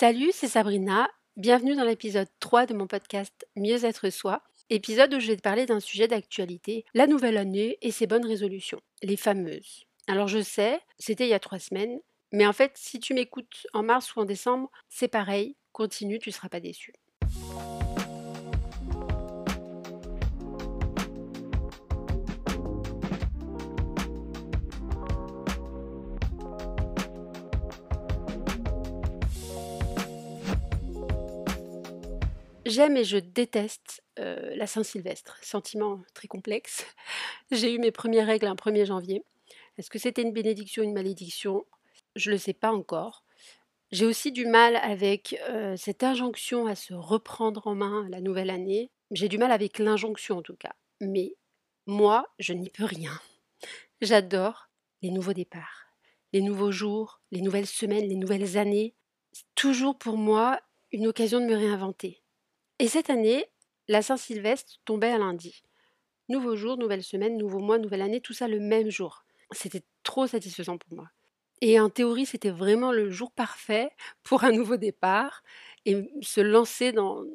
Salut, c'est Sabrina. Bienvenue dans l'épisode 3 de mon podcast Mieux être soi. Épisode où je vais te parler d'un sujet d'actualité, la nouvelle année et ses bonnes résolutions, les fameuses. Alors je sais, c'était il y a trois semaines, mais en fait, si tu m'écoutes en mars ou en décembre, c'est pareil, continue, tu ne seras pas déçu. J'aime et je déteste euh, la Saint-Sylvestre, sentiment très complexe. J'ai eu mes premières règles un 1er janvier. Est-ce que c'était une bénédiction, une malédiction? Je ne le sais pas encore. J'ai aussi du mal avec euh, cette injonction à se reprendre en main la nouvelle année. J'ai du mal avec l'injonction en tout cas. Mais moi, je n'y peux rien. J'adore les nouveaux départs, les nouveaux jours, les nouvelles semaines, les nouvelles années. C'est toujours pour moi une occasion de me réinventer et cette année, la Saint-Sylvestre tombait à lundi. Nouveau jour, nouvelle semaine, nouveau mois, nouvelle année, tout ça le même jour. C'était trop satisfaisant pour moi. Et en théorie, c'était vraiment le jour parfait pour un nouveau départ et se lancer dans,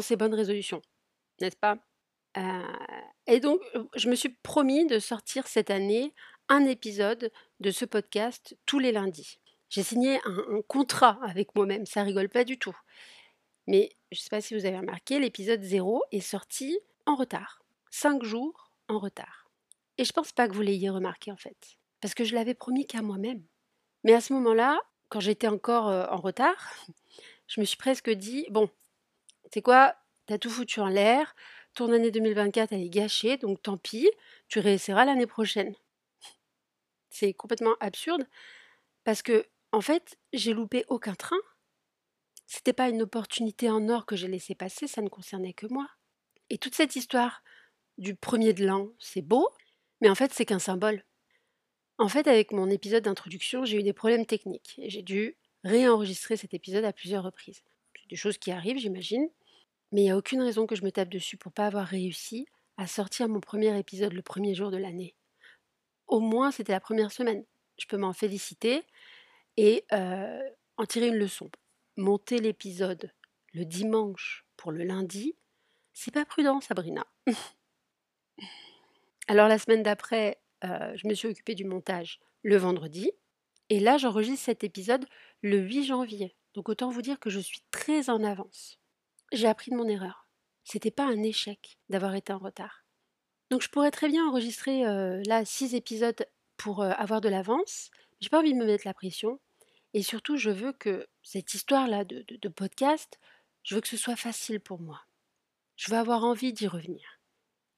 ces bonnes résolutions, n'est-ce pas? Euh, Et donc, je me suis promis de sortir cette année un épisode de ce podcast tous les lundis. J'ai signé un, un contrat avec moi-même, ça rigole pas du tout. Mais je ne sais pas si vous avez remarqué, l'épisode 0 est sorti en retard. 5 jours en retard. Et je pense pas que vous l'ayez remarqué en fait. Parce que je l'avais promis qu'à moi-même. Mais à ce moment-là, quand j'étais encore euh, en retard, je me suis presque dit, bon, c'est quoi, t'as tout foutu en l'air, ton année 2024 elle est gâchée, donc tant pis, tu réessayeras l'année prochaine. C'est complètement absurde parce que, en fait, j'ai loupé aucun train c'était pas une opportunité en or que j'ai laissé passer, ça ne concernait que moi. Et toute cette histoire du premier de l'an, c'est beau, mais en fait, c'est qu'un symbole. En fait, avec mon épisode d'introduction, j'ai eu des problèmes techniques et j'ai dû réenregistrer cet épisode à plusieurs reprises. C'est des choses qui arrivent, j'imagine, mais il n'y a aucune raison que je me tape dessus pour pas avoir réussi à sortir mon premier épisode le premier jour de l'année. Au moins, c'était la première semaine. Je peux m'en féliciter et euh, en tirer une leçon monter l'épisode le dimanche pour le lundi, c'est pas prudent, Sabrina. Alors la semaine d'après, euh, je me suis occupée du montage le vendredi. Et là, j'enregistre cet épisode le 8 janvier. Donc autant vous dire que je suis très en avance. J'ai appris de mon erreur. C'était pas un échec d'avoir été en retard. Donc je pourrais très bien enregistrer euh, là six épisodes pour euh, avoir de l'avance. J'ai pas envie de me mettre la pression. Et surtout, je veux que cette histoire-là de, podcast, je veux que ce soit facile pour moi. Je veux avoir envie d'y revenir.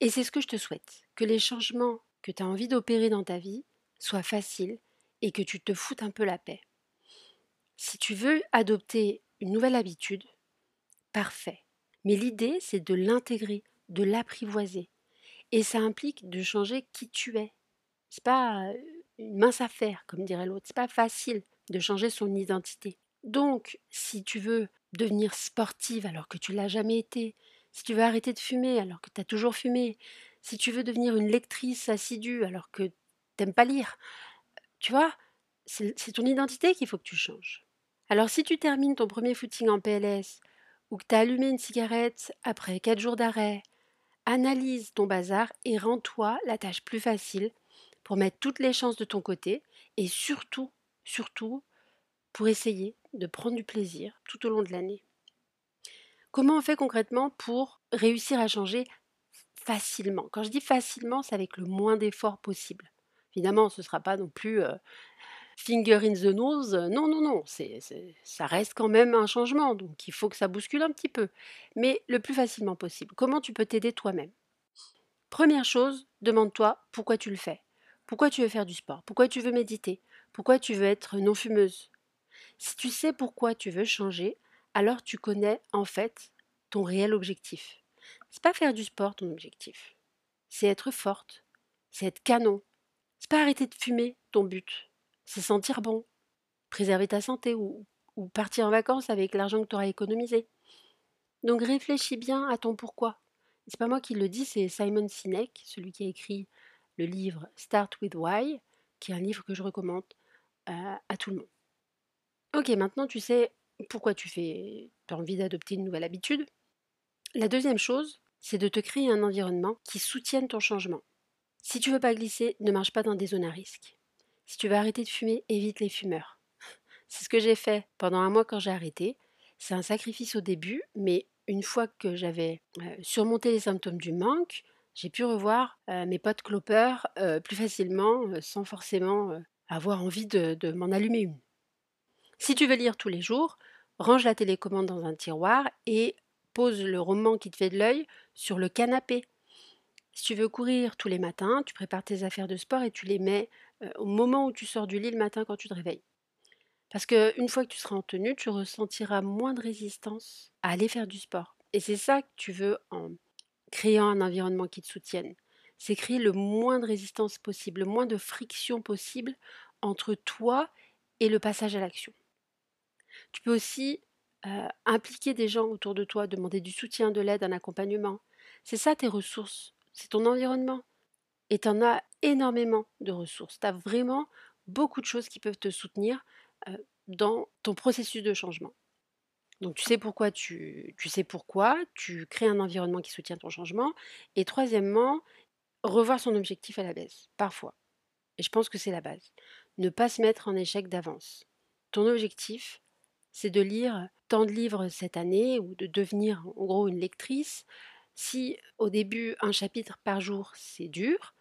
Et c'est ce que je te souhaite, que les changements que tu as envie d'opérer dans ta vie soient faciles et que tu te foutes un peu la paix. Si tu veux adopter une nouvelle habitude, parfait. Mais l'idée, c'est de l'intégrer, de l'apprivoiser. Et ça implique de changer qui tu es. C'est pas une mince affaire, comme dirait l'autre. C'est pas facile de changer son identité. Donc, si tu veux devenir sportive alors que tu l'as jamais été, si tu veux arrêter de fumer alors que tu as toujours fumé, si tu veux devenir une lectrice assidue alors que t'aimes pas lire, tu vois, c'est ton identité qu'il faut que tu changes. Alors si tu termines ton premier footing en PLS ou que tu as allumé une cigarette après 4 jours d'arrêt, analyse ton bazar et rends-toi la tâche plus facile pour mettre toutes les chances de ton côté et surtout surtout pour essayer de prendre du plaisir tout au long de l'année. Comment on fait concrètement pour réussir à changer facilement? Quand je dis facilement, c'est avec le moins d'efforts possible. Évidemment, ce ne sera pas non plus euh, finger in the nose. Non, non, non, c'est, ça reste quand même un changement, donc il faut que ça bouscule un petit peu. Mais le plus facilement possible. Comment tu peux t'aider toi-même? Première chose, demande-toi pourquoi tu le fais. Pourquoi tu veux faire du sport? Pourquoi tu veux méditer? Pourquoi tu veux être non-fumeuse Si tu sais pourquoi tu veux changer, alors tu connais en fait ton réel objectif. C'est pas faire du sport ton objectif. C'est être forte. C'est être canon. C'est pas arrêter de fumer ton but. C'est sentir bon. Préserver ta santé ou, ou partir en vacances avec l'argent que tu auras économisé. Donc réfléchis bien à ton pourquoi. C'est pas moi qui le dis, c'est Simon Sinek, celui qui a écrit le livre Start with Why, qui est un livre que je recommande à tout le monde. Ok, maintenant tu sais pourquoi tu fais, as envie d'adopter une nouvelle habitude. La deuxième chose, c'est de te créer un environnement qui soutienne ton changement. Si tu veux pas glisser, ne marche pas dans des zones à risque. Si tu veux arrêter de fumer, évite les fumeurs. C'est ce que j'ai fait pendant un mois quand j'ai arrêté. C'est un sacrifice au début, mais une fois que j'avais euh, surmonté les symptômes du manque, j'ai pu revoir euh, mes potes clopeurs euh, plus facilement, sans forcément avoir envie de m'en allumer une. Si tu veux lire tous les jours, range la télécommande dans un tiroir et pose le roman qui te fait de l'œil sur le canapé. Si tu veux courir tous les matins, tu prépares tes affaires de sport et tu les mets au moment où tu sors du lit le matin quand tu te réveilles. Parce qu'une fois que tu seras en tenue, tu ressentiras moins de résistance à aller faire du sport. Et c'est ça que tu veux en créant un environnement qui te soutienne. C'est créer le moins de résistance possible, le moins de friction possible entre toi et le passage à l'action. Tu peux aussi impliquer des gens autour de toi, demander du soutien, de l'aide, un accompagnement. C'est ça tes ressources, c'est ton environnement. Et tu en as énormément de ressources. Tu as vraiment beaucoup de choses qui peuvent te soutenir dans ton processus de changement. Donc tu sais pourquoi tu, tu sais pourquoi, tu crées un environnement qui soutient ton changement. Et troisièmement, revoir son objectif à la baisse, parfois. Et je pense que c'est la base. Ne pas se mettre en échec d'avance. Ton objectif, c'est de lire tant de livres cette année ou de devenir en gros une lectrice. Si au début un chapitre par jour c'est dur,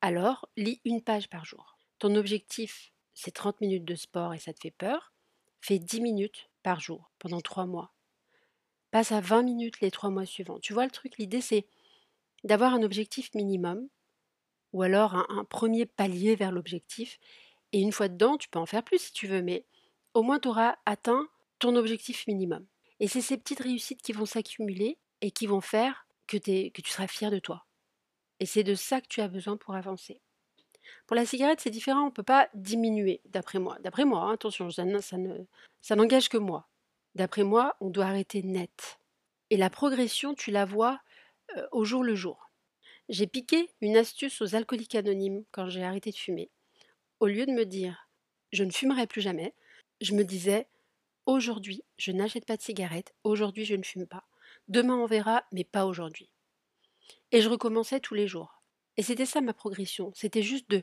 alors lis une page par jour. Ton objectif c'est 30 minutes de sport et ça te fait peur, fais 10 minutes par jour pendant 3 mois. Passe à 20 minutes les 3 mois suivants. Tu vois le truc, l'idée c'est d'avoir un objectif minimum ou alors un, premier palier vers l'objectif. Et une fois dedans, tu peux en faire plus si tu veux, mais au moins tu auras atteint ton objectif minimum. Et c'est ces petites réussites qui vont s'accumuler et qui vont faire que, que tu seras fier de toi. Et c'est de ça que tu as besoin pour avancer. Pour la cigarette, c'est différent, on ne peut pas diminuer, d'après moi. D'après moi, hein, attention, ça, ça n'engage que moi. D'après moi, on doit arrêter net. Et la progression, tu la vois euh, au jour le jour. J'ai piqué une astuce aux alcooliques anonymes quand j'ai arrêté de fumer. Au lieu de me dire je ne fumerai plus jamais, je me disais aujourd'hui, je n'achète pas de cigarettes, aujourd'hui, je ne fume pas. Demain, on verra, mais pas aujourd'hui. Et je recommençais tous les jours. Et c'était ça ma progression. C'était juste de,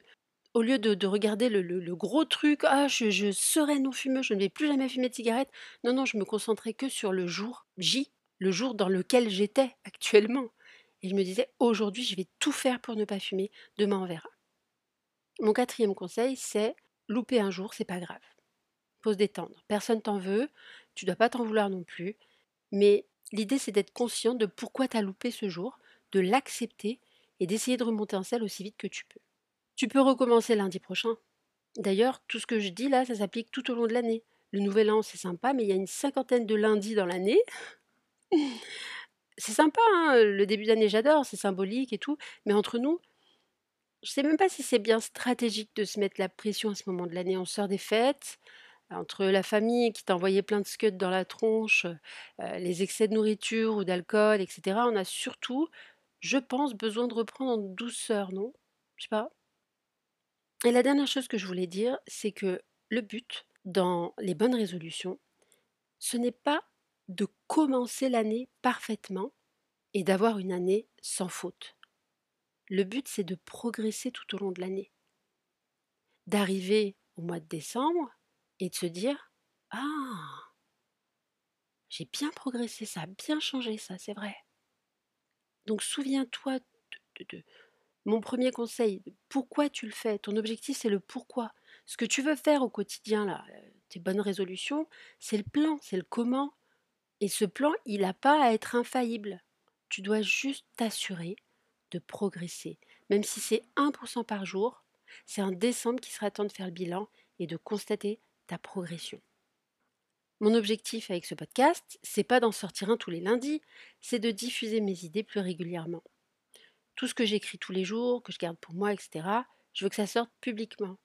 au lieu de, regarder le, gros truc, ah, je, serai non fumeux, je ne vais plus jamais fumer de cigarette. Non, non, je me concentrais que sur le jour J, le jour dans lequel j'étais actuellement. Et je me disais, aujourd'hui, je vais tout faire pour ne pas fumer, demain, on verra. Mon quatrième conseil, c'est louper un jour, c'est pas grave. Faut se détendre. Personne t'en veut, tu dois pas t'en vouloir non plus. Mais l'idée, c'est d'être conscient de pourquoi tu as loupé ce jour, de l'accepter et d'essayer de remonter en selle aussi vite que tu peux. Tu peux recommencer lundi prochain. D'ailleurs, tout ce que je dis là, ça s'applique tout au long de l'année. Le nouvel an, c'est sympa, mais il y a une cinquantaine de lundis dans l'année. C'est sympa, hein, le début d'année, j'adore, c'est symbolique et tout. Mais entre nous, je sais même pas si c'est bien stratégique de se mettre la pression à ce moment de l'année. On sort des fêtes, entre la famille qui t'a envoyé plein de scuds dans la tronche, euh, les excès de nourriture ou d'alcool, etc. On a surtout je pense, besoin de reprendre en douceur, non? Je sais pas. Et la dernière chose que je voulais dire, c'est que le but dans les bonnes résolutions, ce n'est pas de commencer l'année parfaitement et d'avoir une année sans faute. Le but, c'est de progresser tout au long de l'année. D'arriver au mois de décembre et de se dire Ah, j'ai bien progressé, ça a bien changé, ça, c'est vrai. Donc souviens-toi de, mon premier conseil, pourquoi tu le fais? Ton objectif, c'est le pourquoi. Ce que tu veux faire au quotidien, là, euh, tes bonnes résolutions, c'est le plan, c'est le comment. Et ce plan, il n'a pas à être infaillible. Tu dois juste t'assurer de progresser. Même si c'est 1% par jour, c'est en décembre qu'il sera temps de faire le bilan et de constater ta progression. Mon objectif avec ce podcast, c'est pas d'en sortir un tous les lundis, c'est de diffuser mes idées plus régulièrement. Tout ce que j'écris tous les jours, que je garde pour moi, etc., je veux que ça sorte publiquement.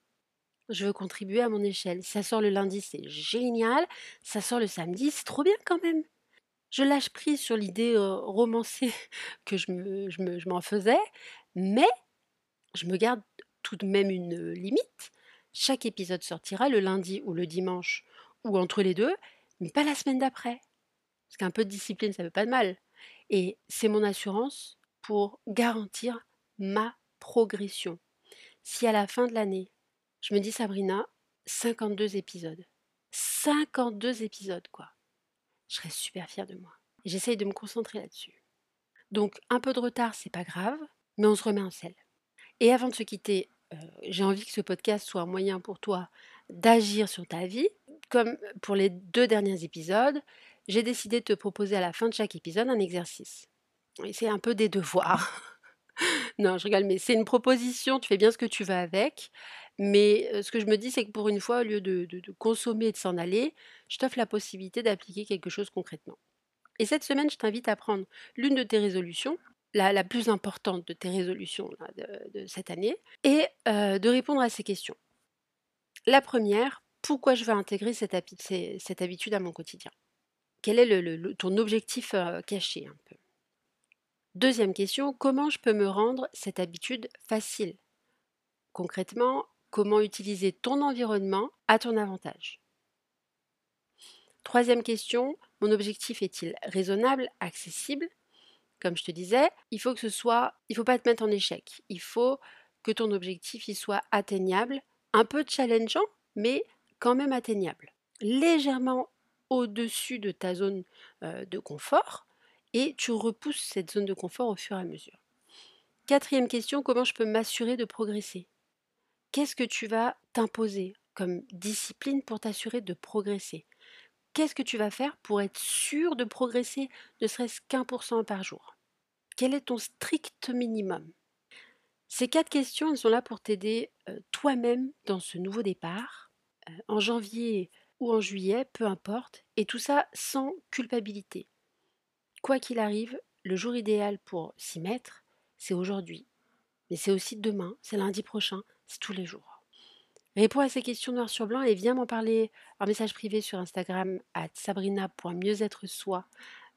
Je veux contribuer à mon échelle. Ça sort le lundi, c'est génial. Ça sort le samedi, c'est trop bien quand même. Je lâche prise sur l'idée euh, romancée que je, me, je m'en faisais, mais je me garde tout de même une limite. Chaque épisode sortira le lundi ou le dimanche ou entre les deux, mais pas la semaine d'après. Parce qu'un peu de discipline, ça ne veut pas de mal. Et c'est mon assurance pour garantir ma progression. Si à la fin de l'année, je me dis Sabrina, 52 épisodes. 52 épisodes, quoi. Je serais super fière de moi. J'essaye de me concentrer là-dessus. Donc, un peu de retard, c'est pas grave, mais on se remet en selle. Et avant de se quitter, euh, j'ai envie que ce podcast soit un moyen pour toi d'agir sur ta vie. Comme pour les deux derniers épisodes, j'ai décidé de te proposer à la fin de chaque épisode un exercice. C'est un peu des devoirs. non, je rigole, mais c'est une proposition, tu fais bien ce que tu veux avec. Mais ce que je me dis, c'est que pour une fois, au lieu de, consommer et de s'en aller, je t'offre la possibilité d'appliquer quelque chose concrètement. Et cette semaine, je t'invite à prendre l'une de tes résolutions, la, plus importante de tes résolutions de, cette année, et de répondre à ces questions. La première, pourquoi je veux intégrer cette, habitude à mon quotidien? Quel est ton objectif caché un peu? Deuxième question, comment je peux me rendre cette habitude facile? Concrètement, comment utiliser ton environnement à ton avantage? Troisième question, mon objectif est-il raisonnable, accessible? Comme je te disais, il faut que ce soit, il faut pas te mettre en échec. Il faut que ton objectif il soit atteignable, un peu challengeant, mais quand même atteignable. Légèrement au-dessus de ta zone euh, de confort et tu repousses cette zone de confort au fur et à mesure. Quatrième question, comment je peux m'assurer de progresser? Qu'est-ce que tu vas t'imposer comme discipline pour t'assurer de progresser? Qu'est-ce que tu vas faire pour être sûr de progresser ne serait-ce qu'un pour cent par jour? Quel est ton strict minimum? Ces quatre questions, elles sont là pour t'aider euh, toi-même dans ce nouveau départ, euh, en janvier ou en juillet, peu importe, et tout ça sans culpabilité. Quoi qu'il arrive, le jour idéal pour s'y mettre, c'est aujourd'hui. Mais c'est aussi demain, c'est lundi prochain, c'est tous les jours. Réponds à ces questions noir sur blanc et viens m'en parler en message privé sur Instagram à sabrina.mieuxêtre-soi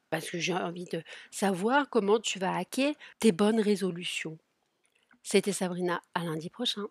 parce que j'ai envie de savoir comment tu vas hacker tes bonnes résolutions. C'était Sabrina, à lundi prochain.